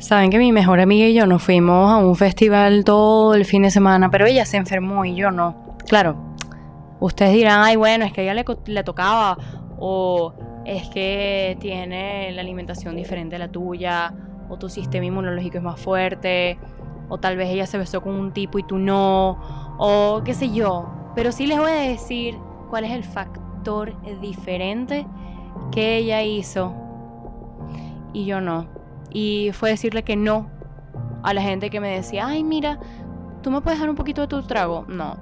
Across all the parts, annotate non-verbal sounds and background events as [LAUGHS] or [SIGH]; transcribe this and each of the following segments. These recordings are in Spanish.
Saben que mi mejor amiga y yo nos fuimos a un festival todo el fin de semana, pero ella se enfermó y yo no. Claro, ustedes dirán, ay, bueno, es que ella le, le tocaba, o es que tiene la alimentación diferente a la tuya, o tu sistema inmunológico es más fuerte, o tal vez ella se besó con un tipo y tú no, o qué sé yo. Pero sí les voy a decir cuál es el factor diferente que ella hizo y yo no. Y fue decirle que no a la gente que me decía, ay, mira, ¿tú me puedes dar un poquito de tu trago? No.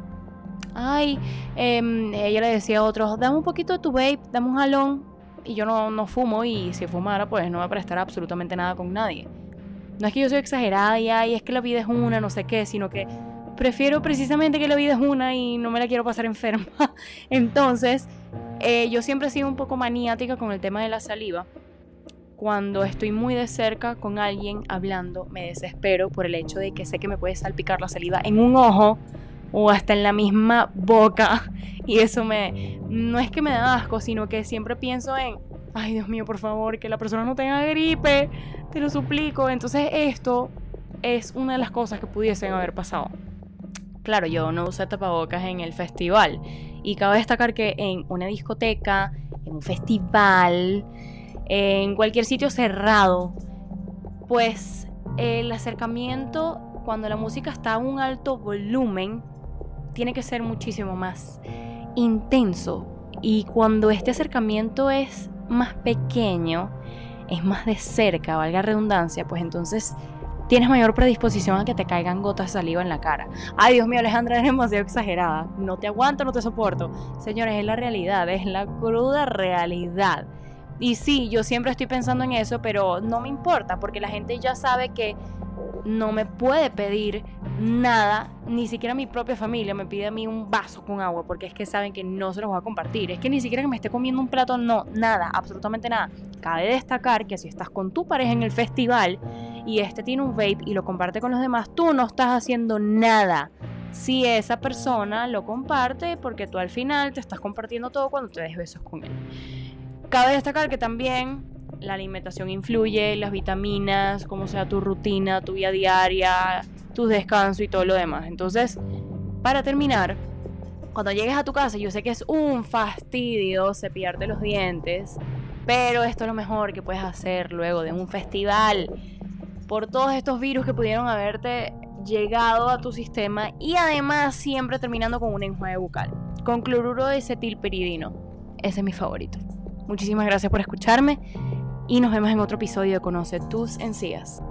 Ay, em, ella le decía a otros, dame un poquito de tu vape, dame un jalón. Y yo no, no fumo y si fumara, pues no me prestará absolutamente nada con nadie. No es que yo soy exagerada y ay, es que la vida es una, no sé qué, sino que prefiero precisamente que la vida es una y no me la quiero pasar [LAUGHS] enferma. Entonces, eh, yo siempre he sido un poco maniática con el tema de la saliva. Cuando estoy muy de cerca con alguien hablando, me desespero por el hecho de que sé que me puede salpicar la saliva en un ojo o hasta en la misma boca. Y eso me. No es que me da asco, sino que siempre pienso en. Ay, Dios mío, por favor, que la persona no tenga gripe. Te lo suplico. Entonces, esto es una de las cosas que pudiesen haber pasado. Claro, yo no usé tapabocas en el festival. Y cabe destacar que en una discoteca, en un festival, en cualquier sitio cerrado, pues el acercamiento cuando la música está a un alto volumen tiene que ser muchísimo más intenso. Y cuando este acercamiento es más pequeño, es más de cerca, valga redundancia, pues entonces tienes mayor predisposición a que te caigan gotas de saliva en la cara. Ay, Dios mío, Alejandra, eres demasiado exagerada. No te aguanto, no te soporto. Señores, es la realidad, es la cruda realidad. Y sí, yo siempre estoy pensando en eso, pero no me importa, porque la gente ya sabe que no me puede pedir nada, ni siquiera mi propia familia me pide a mí un vaso con agua, porque es que saben que no se los voy a compartir. Es que ni siquiera que me esté comiendo un plato, no, nada, absolutamente nada. Cabe destacar que si estás con tu pareja en el festival y este tiene un vape y lo comparte con los demás, tú no estás haciendo nada. Si esa persona lo comparte, porque tú al final te estás compartiendo todo cuando te des besos con él. Cabe destacar que también la alimentación influye, las vitaminas, cómo sea tu rutina, tu vida diaria, tu descanso y todo lo demás. Entonces, para terminar, cuando llegues a tu casa, yo sé que es un fastidio cepillarte los dientes, pero esto es lo mejor que puedes hacer luego de un festival por todos estos virus que pudieron haberte llegado a tu sistema y además siempre terminando con un enjuague bucal, con cloruro de acetilperidino. Ese es mi favorito. Muchísimas gracias por escucharme y nos vemos en otro episodio de Conoce tus encías.